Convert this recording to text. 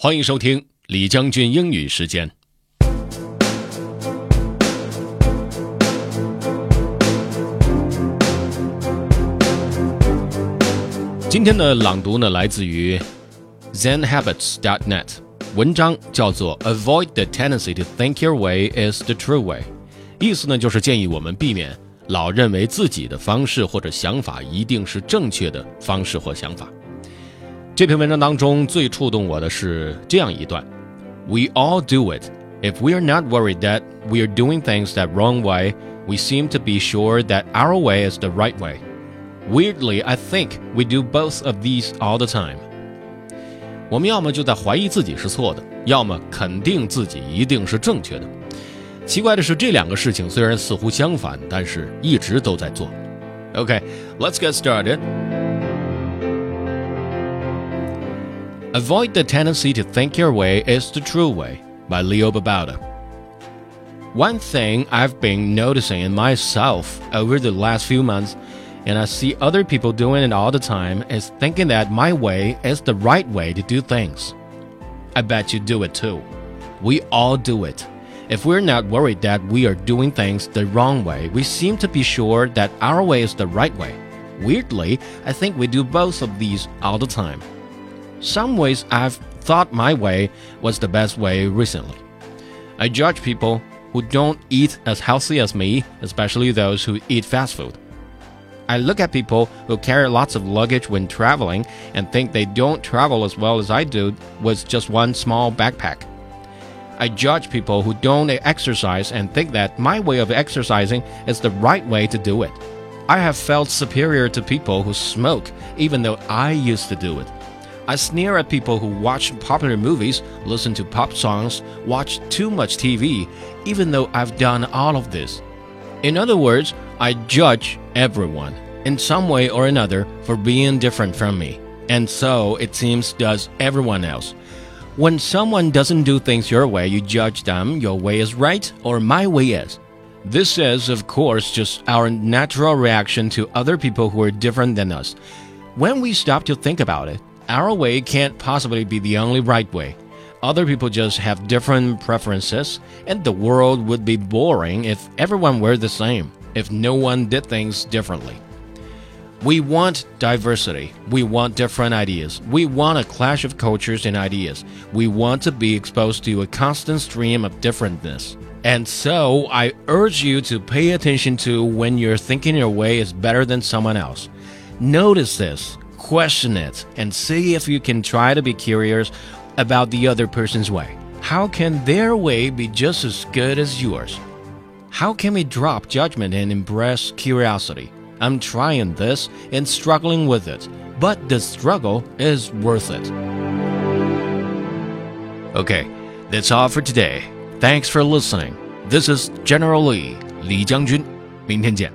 欢迎收听李将军英语时间。今天的朗读呢，来自于 ZenHabits.net，文章叫做 "Avoid the tendency to think your way is the true way"，意思呢就是建议我们避免老认为自己的方式或者想法一定是正确的方式或想法。这篇文章当中最触动我的是这样一段：We all do it. If we are not worried that we are doing things that wrong way, we seem to be sure that our way is the right way. Weirdly, I think we do both of these all the time. 我们要么就在怀疑自己是错的，要么肯定自己一定是正确的。奇怪的是，这两个事情虽然似乎相反，但是一直都在做。Okay, let's get started. Avoid the tendency to think your way is the true way by Leo Babauta. One thing I've been noticing in myself over the last few months and I see other people doing it all the time, is thinking that my way is the right way to do things. I bet you do it too. We all do it. If we're not worried that we are doing things the wrong way, we seem to be sure that our way is the right way. Weirdly, I think we do both of these all the time. Some ways I've thought my way was the best way recently. I judge people who don't eat as healthy as me, especially those who eat fast food. I look at people who carry lots of luggage when traveling and think they don't travel as well as I do with just one small backpack. I judge people who don't exercise and think that my way of exercising is the right way to do it. I have felt superior to people who smoke, even though I used to do it. I sneer at people who watch popular movies, listen to pop songs, watch too much TV, even though I've done all of this. In other words, I judge everyone in some way or another for being different from me. And so, it seems, does everyone else. When someone doesn't do things your way, you judge them, your way is right or my way is. This is, of course, just our natural reaction to other people who are different than us. When we stop to think about it, our way can't possibly be the only right way. Other people just have different preferences, and the world would be boring if everyone were the same, if no one did things differently. We want diversity. We want different ideas. We want a clash of cultures and ideas. We want to be exposed to a constant stream of differentness. And so, I urge you to pay attention to when you're thinking your way is better than someone else. Notice this, question it, and see if you can try to be curious about the other person's way. How can their way be just as good as yours? How can we drop judgment and embrace curiosity? I'm trying this and struggling with it, but the struggle is worth it. Okay, that's all for today. Thanks for listening. This is General Lee, 李将军。明天见。